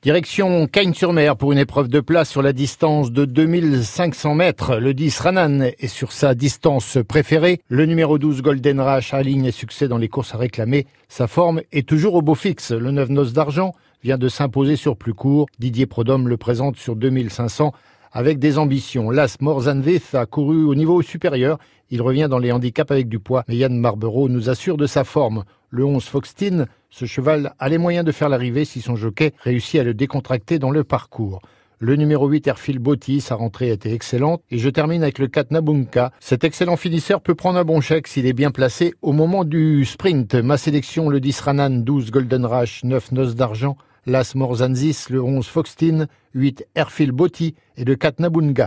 Direction Cagnes-sur-Mer pour une épreuve de place sur la distance de 2500 mètres. Le 10 Ranan est sur sa distance préférée. Le numéro 12 Golden Rush aligne succès dans les courses à réclamer. Sa forme est toujours au beau fixe. Le 9 Noce d'Argent vient de s'imposer sur plus court. Didier Prodhomme le présente sur 2500 avec des ambitions. Las Morzanvith a couru au niveau supérieur. Il revient dans les handicaps avec du poids. Mais Yann Marbereau nous assure de sa forme. Le 11 Foxtin, ce cheval a les moyens de faire l'arrivée si son jockey réussit à le décontracter dans le parcours. Le numéro 8, Erfil Botti, sa rentrée a été excellente. Et je termine avec le 4 Nabunka. Cet excellent finisseur peut prendre un bon chèque s'il est bien placé au moment du sprint. Ma sélection, le 10 Ranan, 12 Golden Rush, 9 Noces d'Argent, Las Morzanzis, le 11 Foxtin, 8 Erfil Botti et le 4 Nabunga.